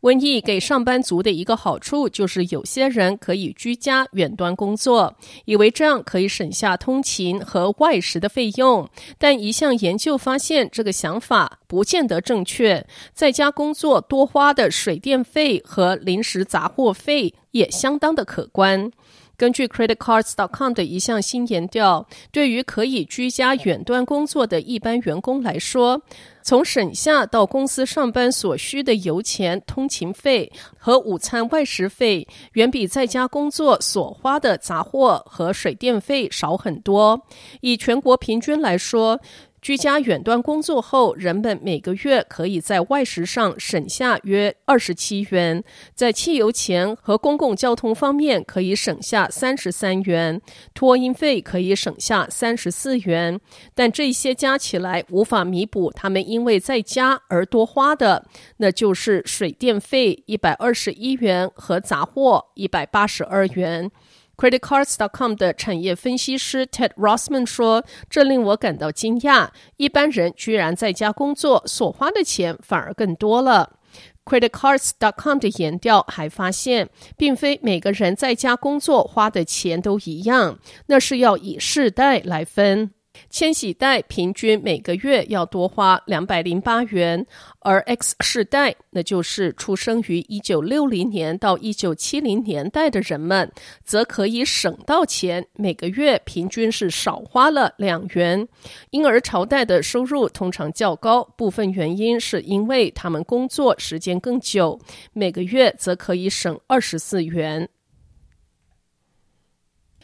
瘟疫给上班族的一个好处，就是有些人可以居家远端工作，以为这样可以省下通勤和外食的费用。但一项研究发现，这个想法不见得正确。在家工作多花的水电费和临时杂货费也相当的可观。根据 creditcards.com 的一项新研究，对于可以居家远端工作的一般员工来说，从省下到公司上班所需的油钱、通勤费和午餐外食费，远比在家工作所花的杂货和水电费少很多。以全国平均来说，居家远端工作后，人们每个月可以在外食上省下约二十七元，在汽油钱和公共交通方面可以省下三十三元，托婴费可以省下三十四元。但这些加起来无法弥补他们因为在家而多花的，那就是水电费一百二十一元和杂货一百八十二元。creditcards.com 的产业分析师 Ted Rossman 说：“这令我感到惊讶，一般人居然在家工作所花的钱反而更多了。” creditcards.com 的研调还发现，并非每个人在家工作花的钱都一样，那是要以世代来分。千禧代平均每个月要多花两百零八元，而 X 世代，那就是出生于一九六零年到一九七零年代的人们，则可以省到钱，每个月平均是少花了两元。婴儿潮代的收入通常较高，部分原因是因为他们工作时间更久，每个月则可以省二十四元。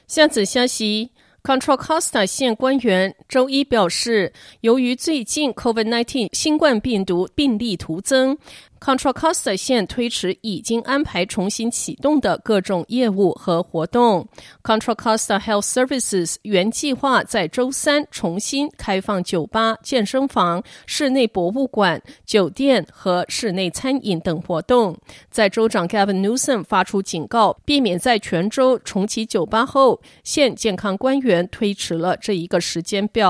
下次消息。Control Costa 县官员周一表示，由于最近 COVID-19 新冠病毒病例徒增。Contra Costa 县推迟已经安排重新启动的各种业务和活动。Contra Costa Health Services 原计划在周三重新开放酒吧、健身房、室内博物馆、酒店和室内餐饮等活动。在州长 Gavin Newsom 发出警告，避免在全州重启酒吧后，县健康官员推迟了这一个时间表。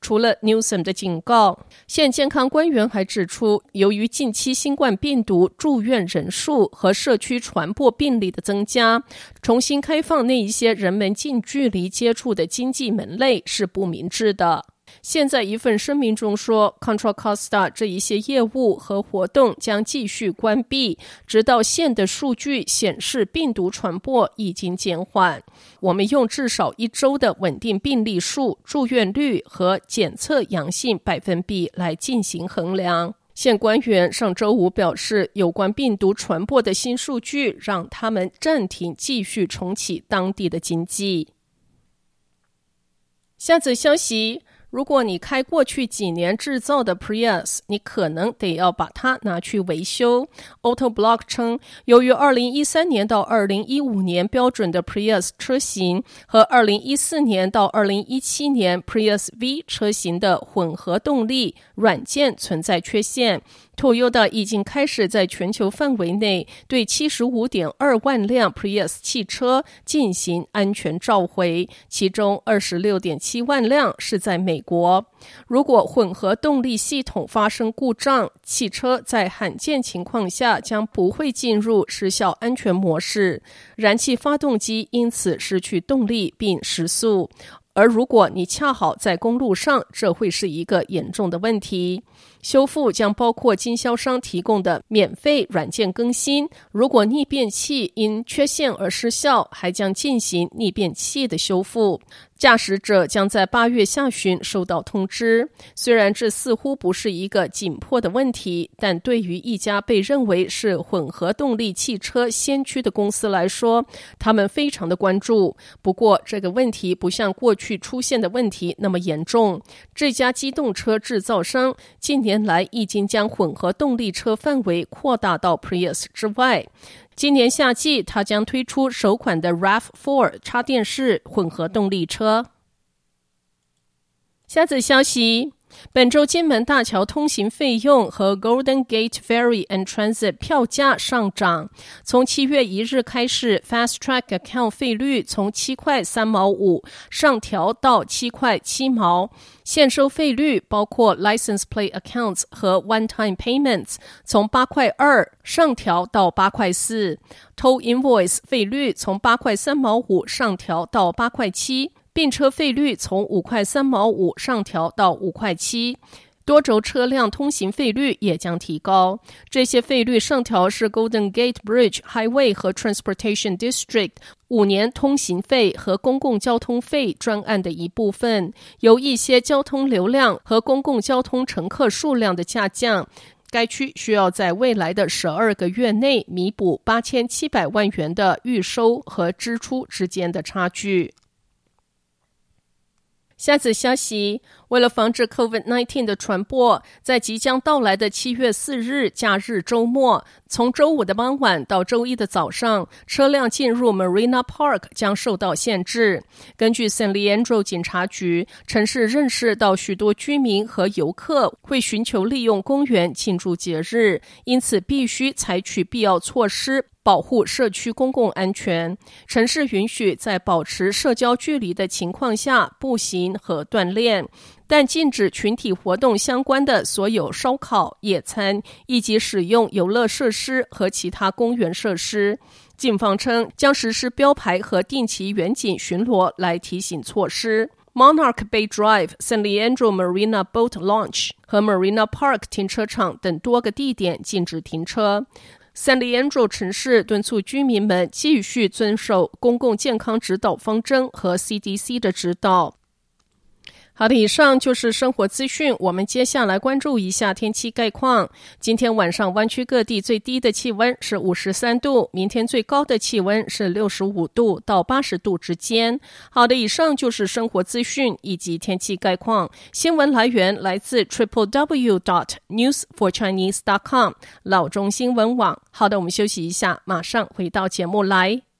除了 Newsom 的警告，现健康官员还指出，由于近期新冠病毒住院人数和社区传播病例的增加，重新开放那一些人们近距离接触的经济门类是不明智的。现在一份声明中说，Control Costa 这一些业务和活动将继续关闭，直到县的数据显示病毒传播已经减缓。我们用至少一周的稳定病例数、住院率和检测阳性百分比来进行衡量。县官员上周五表示，有关病毒传播的新数据让他们暂停继续重启当地的经济。下则消息。如果你开过去几年制造的 Prius，你可能得要把它拿去维修。Autoblog 称，由于2013年到2015年标准的 Prius 车型和2014年到2017年 Prius V 车型的混合动力软件存在缺陷。Toyota 已经开始在全球范围内对七十五点二万辆 Prius 汽车进行安全召回，其中二十六点七万辆是在美国。如果混合动力系统发生故障，汽车在罕见情况下将不会进入失效安全模式，燃气发动机因此失去动力并失速。而如果你恰好在公路上，这会是一个严重的问题。修复将包括经销商提供的免费软件更新。如果逆变器因缺陷而失效，还将进行逆变器的修复。驾驶者将在八月下旬收到通知。虽然这似乎不是一个紧迫的问题，但对于一家被认为是混合动力汽车先驱的公司来说，他们非常的关注。不过，这个问题不像过去出现的问题那么严重。这家机动车制造商近年来已经将混合动力车范围扩大到 Prius 之外。今年夏季，它将推出首款的 RAV4 插电式混合动力车。下则消息。本周金门大桥通行费用和 Golden Gate Ferry and Transit 票价上涨。从七月一日开始，Fast Track Account 费率从七块三毛五上调到七块七毛。现收费率包括 License Plate Accounts 和 One Time Payments，从八块二上调到八块四。Toll Invoice 费率从八块三毛五上调到八块七。并车费率从五块三毛五上调到五块七，多轴车辆通行费率也将提高。这些费率上调是 Golden Gate Bridge Highway 和 Transportation District 五年通行费和公共交通费专案的一部分。由一些交通流量和公共交通乘客数量的下降，该区需要在未来的十二个月内弥补八千七百万元的预收和支出之间的差距。下则消息，为了防止 COVID-19 的传播，在即将到来的七月四日假日周末，从周五的傍晚到周一的早上，车辆进入 Marina Park 将受到限制。根据 San Leandro 警察局，城市认识到许多居民和游客会寻求利用公园庆祝节日，因此必须采取必要措施。保护社区公共安全，城市允许在保持社交距离的情况下步行和锻炼，但禁止群体活动相关的所有烧烤、野餐以及使用游乐设施和其他公园设施。警方称将实施标牌和定期远景巡逻来提醒措施。Monarch Bay Drive、San Leandro Marina Boat Launch 和 Marina Park 停车场等多个地点禁止停车。San Leandro 城市敦促居民们继续遵守公共健康指导方针和 CDC 的指导。好的，以上就是生活资讯。我们接下来关注一下天气概况。今天晚上湾区各地最低的气温是五十三度，明天最高的气温是六十五度到八十度之间。好的，以上就是生活资讯以及天气概况。新闻来源来自 triple w dot news for chinese dot com 老中新闻网。好的，我们休息一下，马上回到节目来。